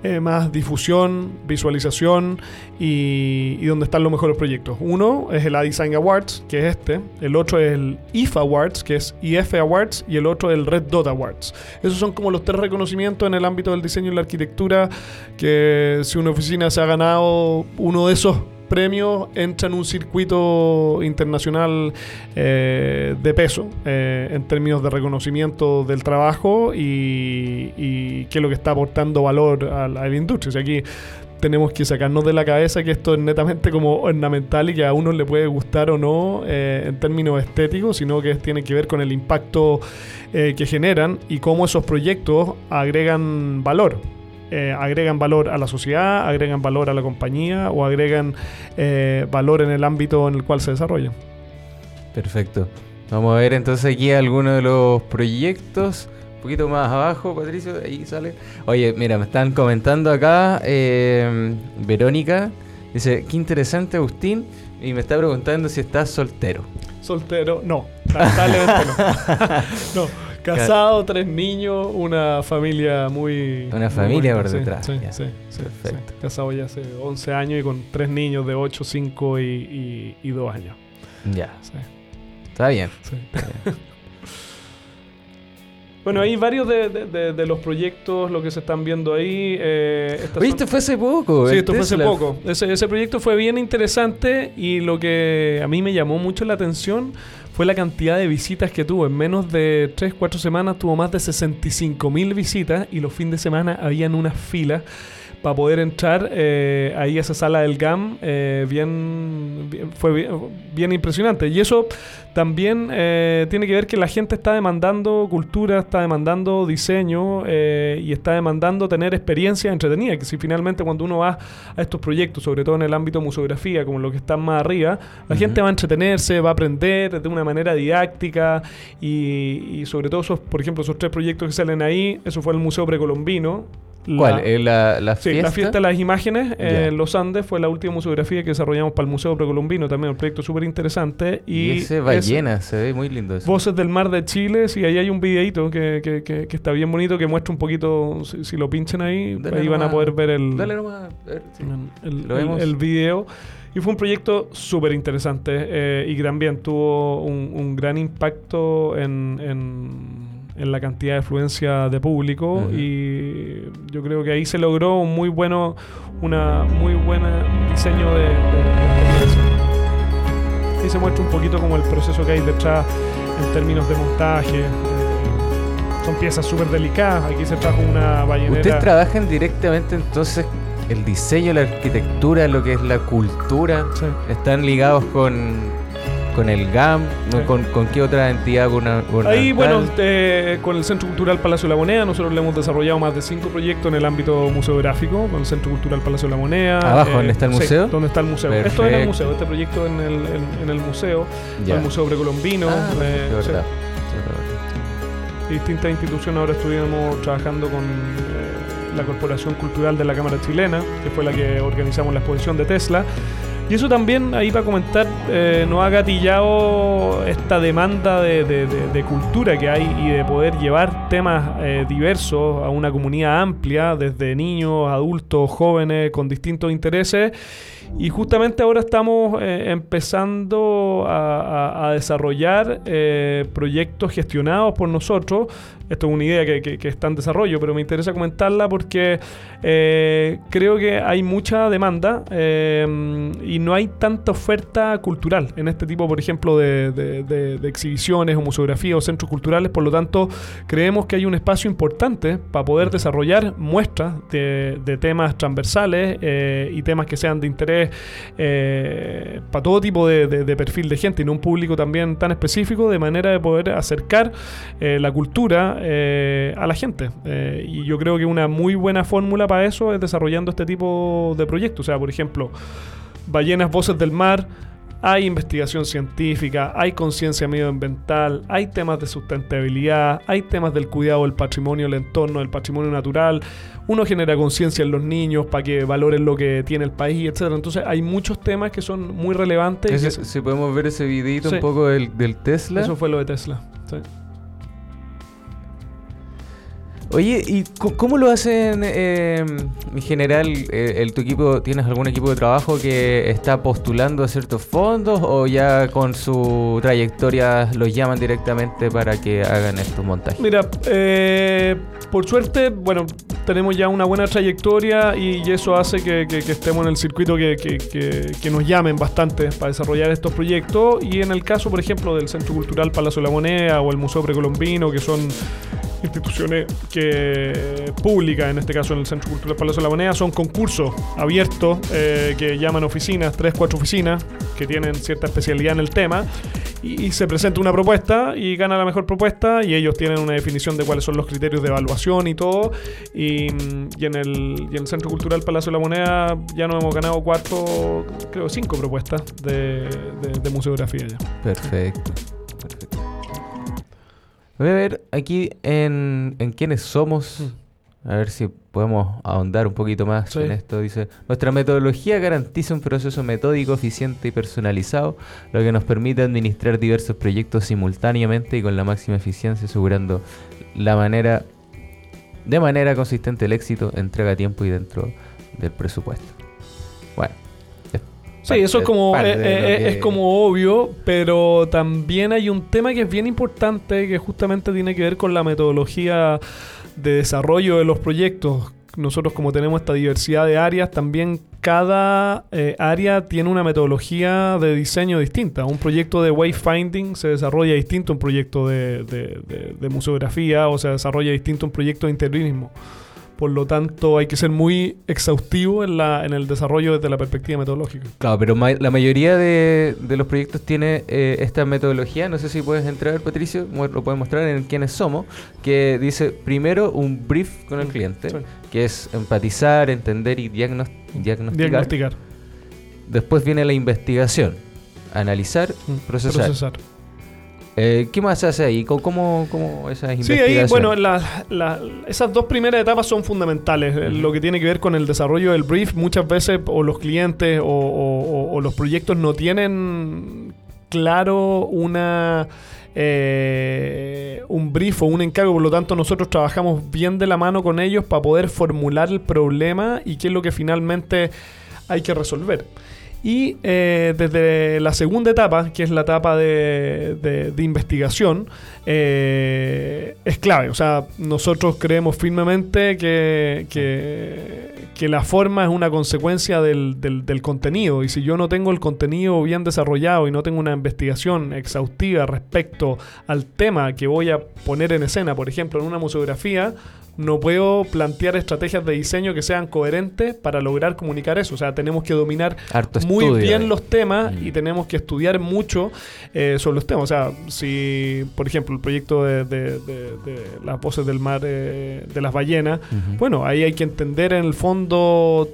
eh, más difusión, visualización y, donde están los mejores proyectos. Uno es el A-Design Awards, que es este. El otro es el IF Awards, que es IF Awards. Y el otro es el Red Dot Awards. Esos son como los tres reconocimientos en el ámbito del diseño y la arquitectura que si una oficina se ha ganado uno de esos premio entra en un circuito internacional eh, de peso eh, en términos de reconocimiento del trabajo y, qué es lo que está aportando valor a la industria. O sea, aquí tenemos que sacarnos de la cabeza que esto es netamente como ornamental y que a uno le puede gustar o no eh, en términos estéticos, sino que tiene que ver con el impacto eh, que generan y cómo esos proyectos agregan valor eh, agregan valor a la sociedad, agregan valor a la compañía o agregan eh, valor en el ámbito en el cual se desarrollan. Perfecto. Vamos a ver entonces aquí algunos de los proyectos. Un poquito más abajo, Patricio, ahí sale. Oye, mira, me están comentando acá. Eh, Verónica dice: Qué interesante, Agustín. Y me está preguntando si estás soltero. Soltero, no. Lamentablemente no. no. Casado, tres niños, una familia muy... Una familia muy por detrás. Sí, sí, sí, Perfecto. sí. Casado ya hace 11 años y con tres niños de 8, 5 y, y, y 2 años. Ya, Sí, está bien. sí. está bien. Bueno, hay varios de, de- de- de los proyectos, lo que se están viendo ahí. eh, estas Oye, son- esto fue hace poco. Sí, esto fue hace Tesla. poco. Ese, ese proyecto fue bien interesante y lo que a mí me llamó mucho la atención fue la cantidad de visitas que tuvo. En menos de 3, 4 semanas tuvo más de 65 mil visitas y los fines de semana habían unas filas para poder entrar eh, ahí a esa sala del GAM. eh, bien, bien- fue bien, bien impresionante. Y eso también eh, tiene que ver que la gente está demandando cultura, está demandando diseño eh, y está demandando tener experiencias entretenidas. Que si finalmente cuando uno va a estos proyectos, sobre todo en el ámbito museografía, como los que están más arriba, la Ujú. gente va a entretenerse, va a aprender de una manera didáctica y, y sobre todo esos, por ejemplo, esos tres proyectos que salen ahí, eso fue el Museo Precolombino. ¿Cuál? La- ¿Eh, ¿La, la Sí, fiesta? la fiesta de las imágenes eh, los Andes fue la última museografía que desarrollamos para el Museo Precolombino, también un proyecto súper interesante. Y, Y, ese es ballena, se ve muy lindo eso. Voces del Mar de Chile, sí, ahí hay un videito que, que, que- que está bien bonito, que muestra un poquito, si, si lo pinchan ahí, Dale ahí van a poder ver el, Dale nomás. a ver, sí. el, Lo el- vemos. el video. Y fue un proyecto súper interesante eh, y también tuvo un, un gran impacto en, en- en la cantidad de afluencia de público y yo creo que ahí se logró un muy bueno, una muy buena diseño de, de- de experiencia. Ahí se muestra un poquito como el proceso que hay detrás en términos de montaje. eh, son piezas súper delicadas. Aquí se trajo una ballenera. Ustedes trabajan directamente entonces el diseño, la arquitectura, lo que es la cultura. Sí. Están ligados con, con el GAM, Sí. con, con qué otra entidad gubernamental? Ahí, bueno, eh, con el Centro Cultural Palacio de la Moneda, nosotros le hemos desarrollado más de cinco proyectos en el ámbito museográfico, con el Centro Cultural Palacio de la Moneda. ¿Abajo, donde está el sí, museo? donde está el museo. Esto es en el Perfecto. museo, este proyecto en el, en, en el museo, Ya. el Museo Precolombino. Ah, eh, sí. Sí, distintas instituciones. Ahora estuvimos trabajando con eh, la Corporación Cultural de la Cámara Chilena, que fue la que organizamos la exposición de Tesla. Y eso también, ahí para comentar, eh, nos ha gatillado esta demanda de, cultura que hay y de poder llevar temas eh, diversos a una comunidad amplia, desde niños, adultos, jóvenes, con distintos intereses. Y justamente ahora estamos eh, empezando a, desarrollar eh, proyectos gestionados por nosotros. Esto es una idea que, está en desarrollo, pero me interesa comentarla porque eh, creo que hay mucha demanda y no hay tanta oferta cultural en este tipo, por ejemplo, de, exhibiciones o museografía o centros culturales. Por lo tanto, creemos que hay un espacio importante para poder desarrollar muestras de, temas transversales y temas que sean de interés para todo tipo de, perfil de gente y no un público también tan específico, de manera de poder acercar eh, la cultura eh, a la gente. Eh, y yo creo que una muy buena fórmula para eso es desarrollando este tipo de proyectos. O sea, por ejemplo, Ballenas Voces del Mar hay investigación científica, hay conciencia medioambiental, hay temas de sustentabilidad, hay temas del cuidado del patrimonio, el entorno, del patrimonio natural. Uno genera conciencia en los niños para que valoren lo que tiene el país, etcétera. Entonces hay muchos temas que son muy relevantes. si podemos ver ese videito un poco del, del Tesla. Eso fue lo de Tesla. Sí. Oye, ¿y cómo lo hacen em, en general? Eh, el, ¿Tu equipo, tienes algún equipo de trabajo que está postulando a ciertos fondos o ya con su trayectoria los llaman directamente para que hagan estos montajes? Mira, eh, por suerte, bueno, tenemos ya una buena trayectoria y eso hace que, estemos en el circuito que, nos llamen bastante para desarrollar estos proyectos. Y en el caso, por ejemplo, del Centro Cultural Palacio de la Moneda o el Museo Precolombino, que son instituciones que públicas, en este caso en el Centro Cultural Palacio de la Moneda, son concursos abiertos eh, que llaman oficinas, tres, cuatro oficinas que tienen cierta especialidad en el tema y, se presenta una propuesta y gana la mejor propuesta y ellos tienen una definición de cuáles son los criterios de evaluación y todo y, en, el, y en el Centro Cultural Palacio de la Moneda ya nos hemos ganado cuatro, creo cinco propuestas de, de museografía ya. Perfecto. Perfecto. Voy a ver aquí en, en quiénes somos. Mm. A ver si podemos ahondar un poquito más en esto. Dice, nuestra metodología garantiza un proceso metódico, eficiente y personalizado, lo que nos permite administrar diversos proyectos simultáneamente y con la máxima eficiencia, asegurando la manera, de manera consistente el éxito, entrega a tiempo y dentro del presupuesto. Bueno, Sí, eso es como, eh, eh, es, como obvio, pero también hay un tema que es bien importante que justamente tiene que ver con la metodología de desarrollo de los proyectos. Nosotros como tenemos esta diversidad de áreas, también cada eh, área tiene una metodología de diseño distinta. Un proyecto de wayfinding se desarrolla distinto a un proyecto de, de museografía o se desarrolla distinto a un proyecto de interiorismo. Por lo tanto, hay que ser muy exhaustivo en, la, en el desarrollo desde la perspectiva metodológica. Claro, pero la mayoría de, los proyectos tiene eh, esta metodología. No sé si puedes entrar, Patricio, lo puedes mostrar en quiénes somos, que dice primero un brief con el mm, cliente, que es empatizar, entender y diagnosticar. diagnosticar. Después viene la investigación, analizar, mm, procesar. procesar. Eh, ¿Qué más se hace ahí? ¿Cómo, cómo esas investigaciones? Sí, ahí, bueno, esas dos primeras etapas son fundamentales. Eh, lo que tiene que ver con el desarrollo del brief, muchas veces o los clientes o, los proyectos no tienen claro una... Eh, un brief o un encargo, por lo tanto nosotros trabajamos bien de la mano con ellos para poder formular el problema y qué es lo que finalmente hay que resolver. Y eh, desde la segunda etapa, que es la etapa de, investigación, eh, es clave. O sea, nosotros creemos firmemente que, que, la forma es una consecuencia del, del, contenido. Y si yo no tengo el contenido bien desarrollado y no tengo una investigación exhaustiva respecto al tema que voy a poner en escena, por ejemplo, en una museografía, no puedo plantear estrategias de diseño que sean coherentes para lograr comunicar eso. O sea, tenemos que dominar muy bien los temas y mm. tenemos que estudiar mucho eh, sobre los temas. O sea, si, por ejemplo, el proyecto de, las voces del mar eh, de las ballenas, bueno, ahí hay que entender en el fondo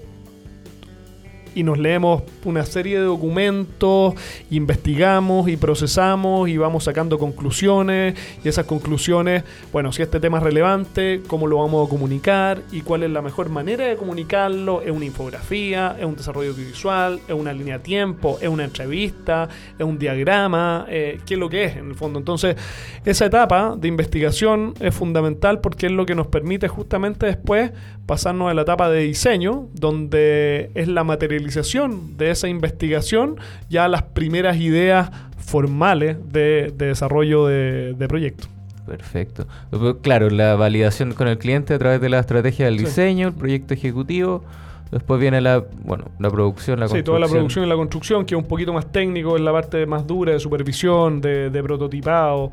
y nos leemos una serie de documentos, investigamos y procesamos y vamos sacando conclusiones y esas conclusiones, bueno, si este tema es relevante, cómo lo vamos a comunicar y cuál es la mejor manera de comunicarlo, es una infografía, es un desarrollo audiovisual, es una línea de tiempo, es una entrevista, es un diagrama, eh, qué es lo que es en el fondo. Entonces, esa etapa de investigación es fundamental porque es lo que nos permite justamente después pasarnos a la etapa de diseño, donde es la materialización de esa investigación, ya las primeras ideas formales de, desarrollo de, proyectos. Perfecto. Claro, la validación con el cliente a través de la estrategia del diseño, el proyecto ejecutivo. Después viene la, bueno, la producción, la construcción. Sí, toda la producción y la construcción, que es un poquito más técnico, en la parte más dura de supervisión, de, prototipado.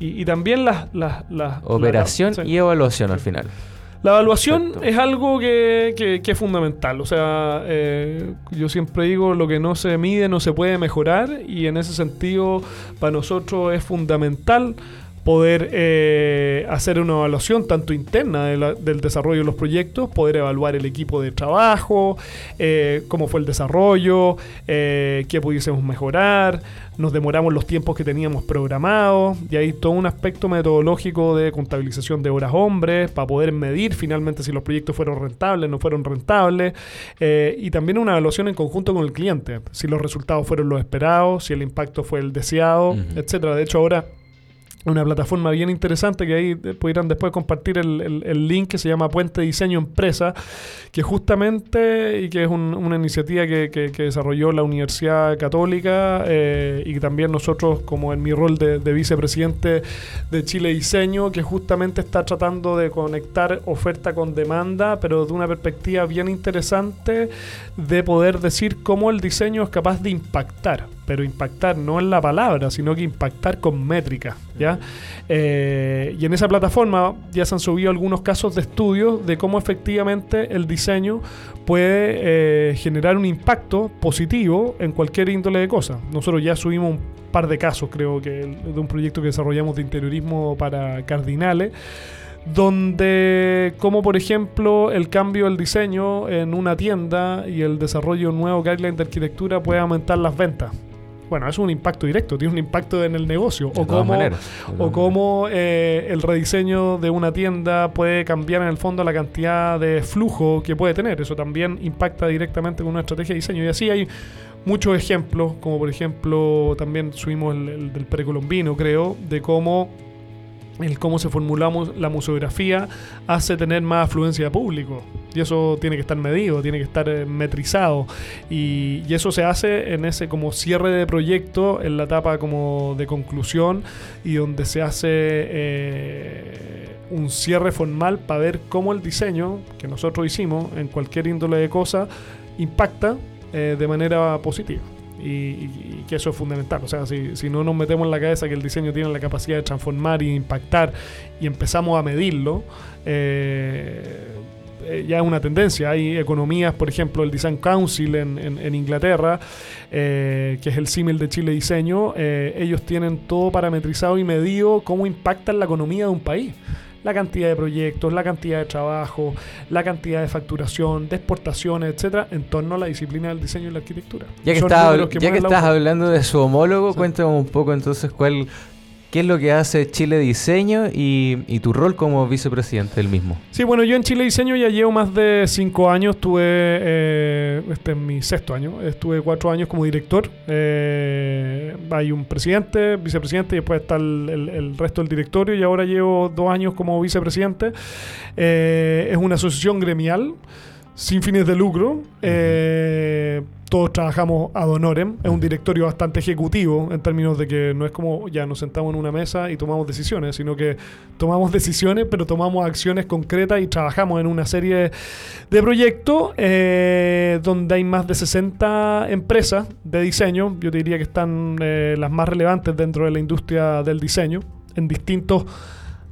Y, también las... las, Operación y evaluación al final. La evaluación es algo que, es fundamental. O sea, eh, yo siempre digo, lo que no se mide no se puede mejorar y en ese sentido para nosotros es fundamental poder eh, hacer una evaluación tanto interna del desarrollo de los proyectos, poder evaluar el equipo de trabajo, eh, cómo fue el desarrollo, eh, qué pudiésemos mejorar, nos demoramos los tiempos que teníamos programados, y hay todo un aspecto metodológico de contabilización de horas hombres para poder medir finalmente si los proyectos fueron rentables, no fueron rentables, y también una evaluación en conjunto con el cliente, si los resultados fueron los esperados, si el impacto fue el deseado, etcétera. De hecho, ahora una plataforma bien interesante que ahí pudieran después compartir el, link que se llama Puente Diseño Empresa, que justamente y que es una iniciativa que, desarrolló la Universidad Católica eh, y también nosotros como en mi rol de, vicepresidente de Chile Diseño, que justamente está tratando de conectar oferta con demanda, pero de una perspectiva bien interesante de poder decir cómo el diseño es capaz de impactar pero impactar no en la palabra, sino que impactar con métrica, ¿ya? Eh, y en esa plataforma ya se han subido algunos casos de estudio de cómo efectivamente el diseño puede eh, generar un impacto positivo en cualquier índole de cosas. Nosotros ya subimos un par de casos, creo que de un proyecto que desarrollamos de interiorismo para cardinales donde como por ejemplo el cambio del diseño en una tienda y el desarrollo de un nuevo guideline de arquitectura puede aumentar las ventas bueno, es un impacto directo, tiene un impacto en el negocio. o cómo, o cómo eh, el rediseño de una tienda puede cambiar en el fondo la cantidad de flujo que puede tener. Eso también impacta directamente con una estrategia de diseño. Y así hay muchos ejemplos, como por ejemplo también subimos el del precolombino, creo, de cómo el cómo se formulamos la museografía hace tener más afluencia de público. Y eso tiene que estar medido, tiene que estar eh, metrizado. Y, eso se hace en ese como cierre de proyecto, en la etapa como de conclusión, y donde se hace eh, un cierre formal para ver cómo el diseño que nosotros hicimos en cualquier índole de cosa impacta eh, de manera positiva y, que eso es fundamental. O sea, si, si, no nos metemos en la cabeza que el diseño tiene la capacidad de transformar y impactar y empezamos a medirlo, eh, eh, ya es una tendencia. Hay economías, por ejemplo, el Design Council en, en, Inglaterra, eh, que es el símil de Chile Diseño, ellos tienen todo parametrizado y medido cómo impacta en la economía de un país la cantidad de proyectos, la cantidad de trabajo, la cantidad de facturación, de exportaciones, etcétera, en torno a la disciplina del diseño y la arquitectura. Ya que, ya que estás hablando de su homólogo, cuéntame un poco entonces cuál ¿Qué es lo que hace Chile Diseño y, tu rol como vicepresidente del mismo? Sí, bueno, yo en Chile Diseño ya llevo más de cinco años, estuve, eh, este es mi sexto año, estuve cuatro años como director. Eh, hay un presidente, vicepresidente y después está el, resto del directorio y ahora llevo dos años como vicepresidente. Eh, es una asociación gremial sin fines de lucro. Eh, todos trabajamos ad honorem. Es un directorio bastante ejecutivo en términos de que no es como ya nos sentamos en una mesa y tomamos decisiones, sino que tomamos decisiones, pero tomamos acciones concretas y trabajamos en una serie de proyectos eh, donde hay más de 60 empresas de diseño. Yo te diría que están eh, las más relevantes dentro de la industria del diseño en distintos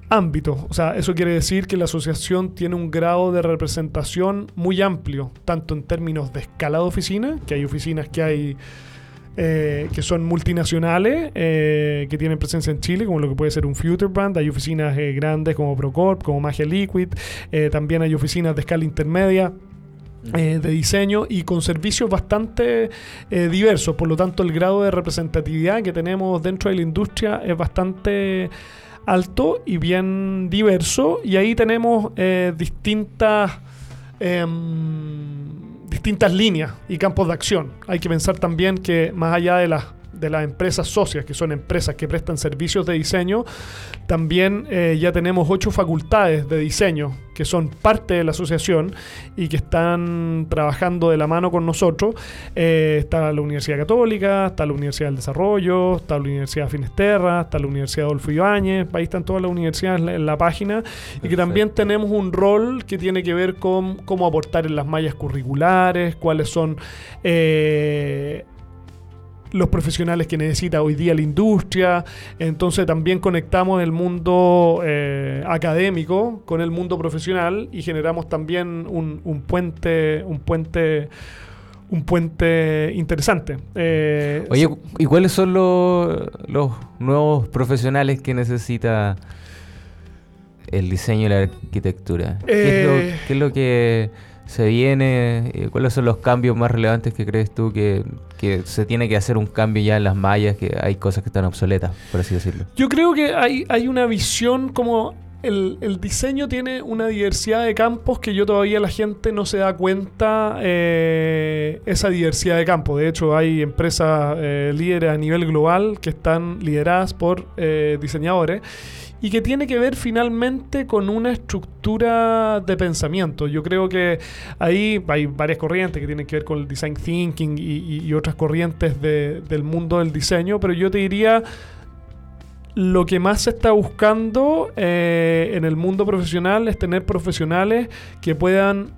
ámbitos. O sea, eso quiere decir que la asociación tiene un grado de representación muy amplio, tanto en términos de escala de oficina, que hay oficinas que hay eh, que son multinacionales, eh, que tienen presencia en Chile, como lo que puede ser un Futurebrand. Hay oficinas eh, grandes como Procorp, como Magia Liquid. también hay oficinas de escala intermedia. de diseño y con servicios bastante diversos, por lo tanto el grado de representatividad que tenemos dentro de la industria es bastante alto y bien diverso. Y ahí tenemos eh, distintas, em, distintas líneas y campos de acción. Hay que pensar también que más allá de las de las empresas socias, que son empresas que prestan servicios de diseño, también eh, ya tenemos ocho facultades de diseño que son parte de la asociación y que están trabajando de la mano con nosotros. Eh, está la Universidad Católica, está la Universidad del Desarrollo, está la Universidad Finisterra, está la Universidad Adolfo Ibáñez, ahí están todas las universidades en la, página y que también tenemos un rol que tiene que ver con cómo aportar en las mallas curriculares, cuáles son... Eh, los profesionales que necesita hoy día la industria. Entonces también conectamos el mundo eh, académico con el mundo profesional y generamos también un, puente, un puente un puente interesante. Eh, Oye, ¿y cuáles son los, los nuevos profesionales que necesita el diseño y la arquitectura? ¿Qué, es lo, eh, que se viene? ¿Cuáles son los cambios más relevantes que crees tú que, se tiene que hacer un cambio ya en las mallas, que hay cosas que están obsoletas, por así decirlo? Yo creo que hay, hay una visión como el, diseño tiene una diversidad de campos que yo todavía la gente no se da cuenta eh, esa diversidad de campos. De hecho, hay empresas eh, líderes a nivel global que están lideradas por eh, diseñadores y que tiene que ver finalmente con una estructura de pensamiento. Yo creo que ahí hay varias corrientes que tienen que ver con el design thinking y, otras corrientes del mundo del diseño, pero yo te diría lo que más se está buscando eh, en el mundo profesional es tener profesionales que puedan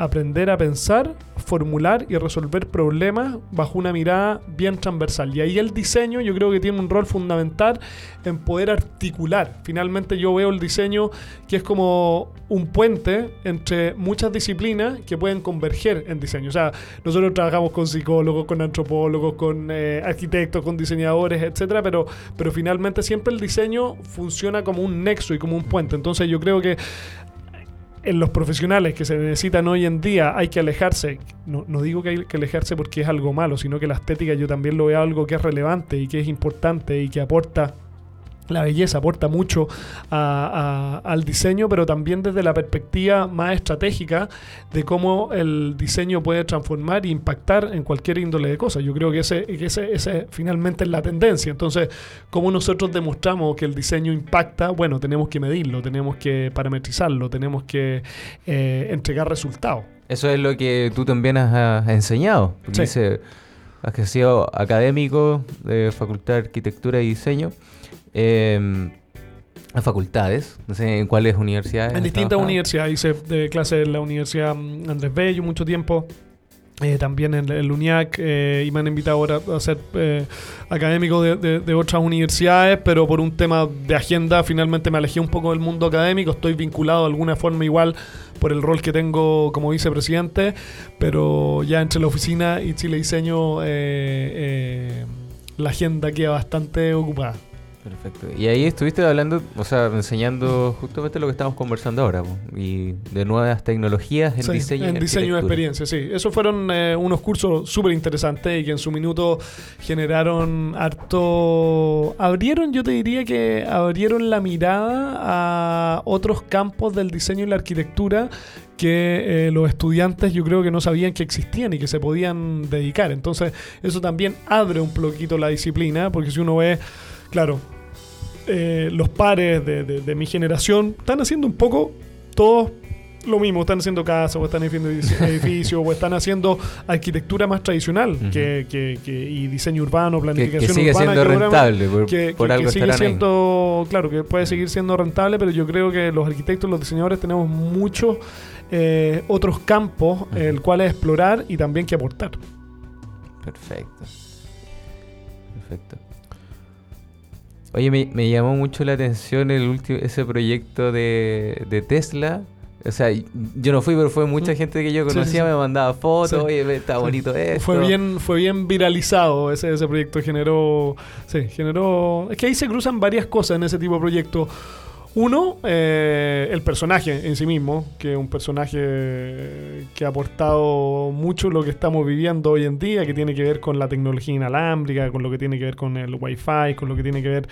aprender a pensar, formular y resolver problemas bajo una mirada bien transversal. Y ahí el diseño yo creo que tiene un rol fundamental en poder articular. Finalmente yo veo el diseño que es como un puente entre muchas disciplinas que pueden converger en diseño. O sea, nosotros trabajamos con psicólogos, con antropólogos, con eh, arquitectos, con diseñadores, etcétera, pero, pero finalmente siempre el diseño funciona como un nexo y como un puente. Entonces yo creo que en los profesionales que se necesitan hoy en día hay que alejarse. No, no, digo que hay que alejarse porque es algo malo, sino que la estética yo también lo veo algo que es relevante y que es importante y que aporta la belleza aporta mucho al diseño, pero también desde la perspectiva más estratégica de cómo el diseño puede transformar e impactar en cualquier índole de cosas. Yo creo que ese, ese, finalmente es la tendencia. Entonces, ¿cómo nosotros demostramos que el diseño impacta? Bueno, tenemos que medirlo, tenemos que parametrizarlo, tenemos que eh, entregar resultados. Eso es lo que tú también has, enseñado. Dice, has sido académico de Facultad de Arquitectura y Diseño. Eh, facultades, no sé en cuáles universidades. En distintas universidades, hice de clase en la Universidad Andrés Bello mucho tiempo. Eh, también en el UNIAC eh, y me han invitado ahora a ser eh, académico de, de, otras universidades, pero por un tema de agenda finalmente me alejé un poco del mundo académico, estoy vinculado de alguna forma igual por el rol que tengo como vicepresidente, pero ya entre la oficina y Chile Diseño la agenda queda bastante ocupada. Perfecto. Y ahí estuviste hablando, o sea, enseñando justamente lo que estamos conversando ahora, y de nuevas tecnologías en diseño. En diseño de experiencia, sí. Esos fueron eh, unos cursos súper interesantes y que en su minuto generaron harto... Abrieron, yo te diría que abrieron la mirada a otros campos del diseño y la arquitectura que eh, los estudiantes yo creo que no sabían que existían y que se podían dedicar. Entonces eso también abre un poquito la disciplina, porque si uno ve claro, eh, los pares de, mi generación están haciendo un poco todos lo mismo, están haciendo casas, o están haciendo edificios, o están haciendo arquitectura más tradicional que, y diseño urbano, planificación que, sigue siendo rentable, por, algo sigue siendo, claro, que puede seguir siendo rentable, pero yo creo que los arquitectos, los diseñadores tenemos muchos eh, otros campos en el cuales explorar y también que aportar. Perfecto. Perfecto. Oye, me, llamó mucho la atención el último, ese proyecto de, Tesla. O sea, yo no fui, pero fue mucha mm. gente que yo conocía, me mandaba fotos, oye, está bonito esto. Fue bien, fue bien viralizado ese, ese proyecto, generó, sí, generó, es que ahí se cruzan varias cosas en ese tipo de proyectos. Uno, eh, el personaje en sí mismo, que es un personaje que ha aportado mucho lo que estamos viviendo hoy en día, que tiene que ver con la tecnología inalámbrica, con lo que tiene que ver con el wifi, con lo que tiene que ver...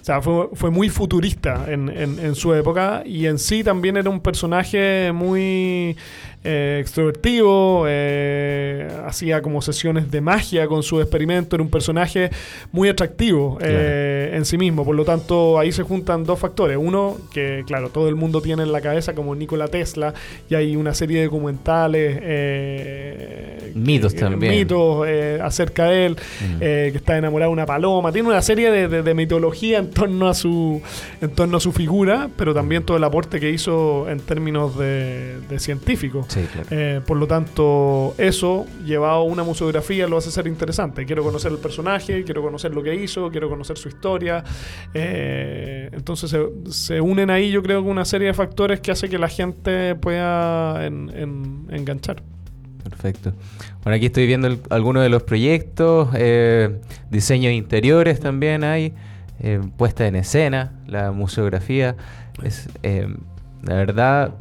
O sea, fue, fue muy futurista en, en su época y en sí también era un personaje muy eh, extrovertido, eh, hacía como sesiones de magia con su experimento, era un personaje muy atractivo eh, en sí mismo, por lo tanto ahí se juntan dos factores, uno que claro, todo el mundo tiene en la cabeza como Nikola Tesla y hay una serie de documentales, eh, mitos también. mitos acerca de él, Mm. que está enamorado de una paloma, tiene una serie de, de- de mitología en torno a su en torno a su figura, pero también todo el aporte que hizo en términos de, de científico. Sí, claro. Eh, por lo tanto, eso llevado a una museografía lo hace ser interesante. Quiero conocer el personaje, quiero conocer lo que hizo, quiero conocer su historia. Eh, entonces se, se unen ahí, yo creo, con una serie de factores que hace que la gente pueda en- en- enganchar. Perfecto. Bueno, aquí estoy viendo el- algunos de los proyectos, eh, diseños interiores también hay, eh, puesta en escena, la museografía. Es, eh, la verdad,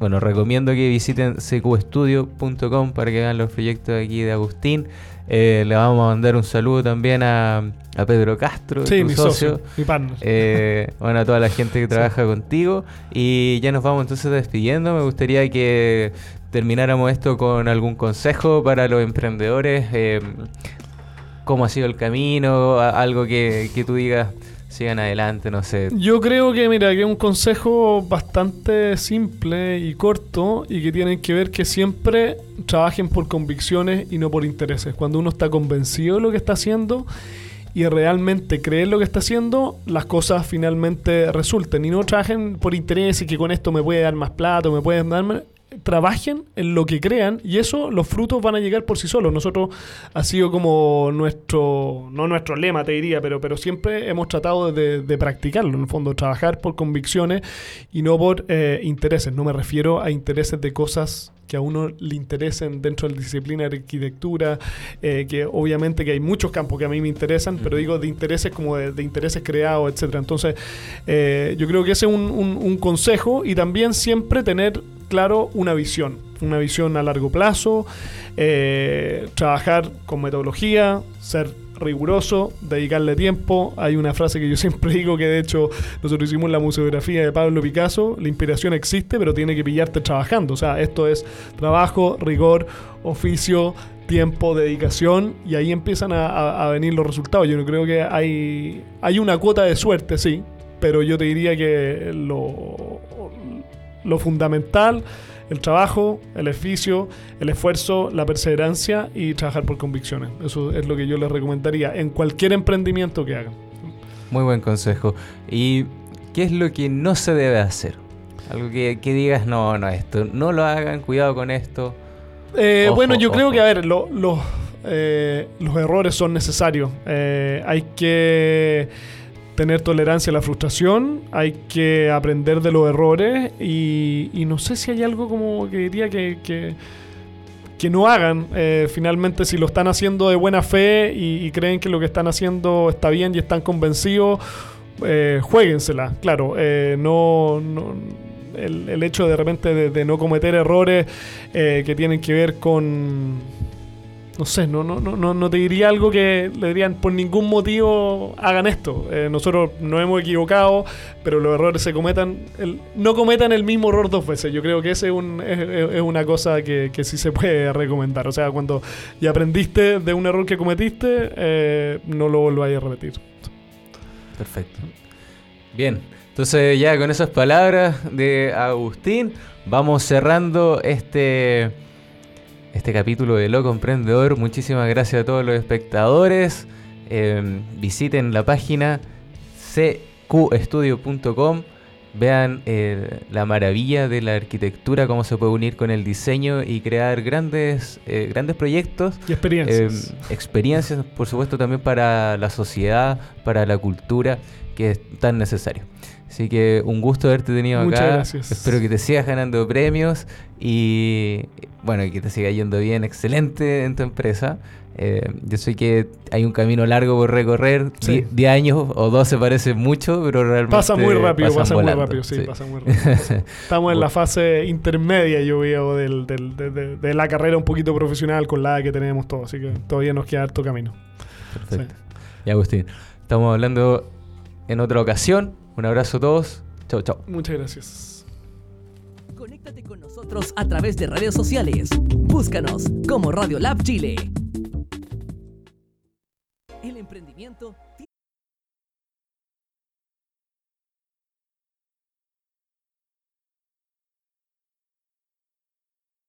bueno, recomiendo que visiten cqestudio.com para que vean los proyectos aquí de Agustín. Eh, le vamos a mandar un saludo también a, a Pedro Castro, Sí, tu mi socio. socio, mi partner. Eh, bueno, a toda la gente que trabaja contigo. Y ya nos vamos entonces despidiendo. Me gustaría que termináramos esto con algún consejo para los emprendedores. eh, ¿Cómo ha sido el camino? Algo que, que tú digas, sigan adelante, no sé. Yo creo que, mira, que es un consejo bastante simple y corto y que tienen que ver que siempre trabajen por convicciones y no por intereses. Cuando uno está convencido de lo que está haciendo y realmente cree en lo que está haciendo, las cosas finalmente resulten. Y no trabajen por intereses que con esto me puede dar más plata me pueden darme trabajen en lo que crean y eso los frutos van a llegar por sí solos. Nosotros ha sido como nuestro, no nuestro lema te diría, pero, pero siempre hemos tratado de, de practicarlo, en el fondo, trabajar por convicciones y no por eh, intereses. No me refiero a intereses de cosas que a uno le interesen dentro de la disciplina de arquitectura, eh, que obviamente que hay muchos campos que a mí me interesan, pero digo de intereses como de, de intereses creados, etcétera. Entonces, eh, yo creo que ese es un, un- un consejo y también siempre tener claro una visión, una visión a largo plazo, eh, trabajar con metodología, ser riguroso, dedicarle tiempo. Hay una frase que yo siempre digo que de hecho nosotros hicimos la museografía de Pablo Picasso, la inspiración existe, pero tiene que pillarte trabajando. O sea, esto es trabajo, rigor, oficio, tiempo, dedicación, y ahí empiezan a, a- venir los resultados. Yo no creo que hay, hay una cuota de suerte, sí, pero yo te diría que lo, lo fundamental, el trabajo, el oficio, el esfuerzo, la perseverancia y trabajar por convicciones. Eso es lo que yo les recomendaría en cualquier emprendimiento que hagan. Muy buen consejo. ¿Y qué es lo que no se debe hacer? Algo que, que digas, no, no, esto, no lo hagan, cuidado con esto. Eh, Ojo, bueno, yo creo que, a ver, lo- lo- eh, los errores son necesarios. Eh, hay que tener tolerancia a la frustración, hay que aprender de los errores y, no sé si hay algo como que diría que, que, que no hagan. Eh, finalmente, si lo están haciendo de buena fe y, creen que lo que están haciendo está bien y están convencidos, eh, jueguensela. Claro, eh, no... no el, hecho de repente de, de no cometer errores que tienen que ver con no sé, no, no, no, no, te diría algo que le dirían por ningún motivo hagan esto. Eh, nosotros nos hemos equivocado, pero los errores se cometan, no cometan el mismo error dos veces. Yo creo que ese es, un- es una cosa que, que sí se puede recomendar. O sea, cuando ya aprendiste de un error que cometiste, eh, no lo volváis a repetir. Perfecto. Bien, entonces ya con esas palabras de Agustín, vamos cerrando este, este capítulo de Loco Emprendedor. Muchísimas gracias a todos los espectadores. Eh, visiten la página cqestudio.com. Vean eh, la maravilla de la arquitectura, cómo se puede unir con el diseño y crear grandes, eh, grandes proyectos. Y experiencias. Eh, experiencias, por supuesto, también para la sociedad, para la cultura, que es tan necesario. Así que un gusto haberte tenido Muchas acá. gracias. Espero que te sigas ganando premios y bueno, que te siga yendo bien, excelente en tu empresa. Eh, yo sé que hay un camino largo por recorrer, Sí. 10 años o 12 parece mucho, pero realmente Pasa muy rápido, pasa muy rápido, sí, pasa muy rápido. Estamos en la fase intermedia, yo veo, del, del- de, de- de la carrera un poquito profesional con la que tenemos todos, así que todavía nos queda harto camino. Perfecto. Y Agustín, estamos hablando en otra ocasión. Un abrazo a todos. Chau, chau. Muchas gracias. Conéctate con nosotros a través de redes sociales. Búscanos como Radio Lab Chile. El emprendimiento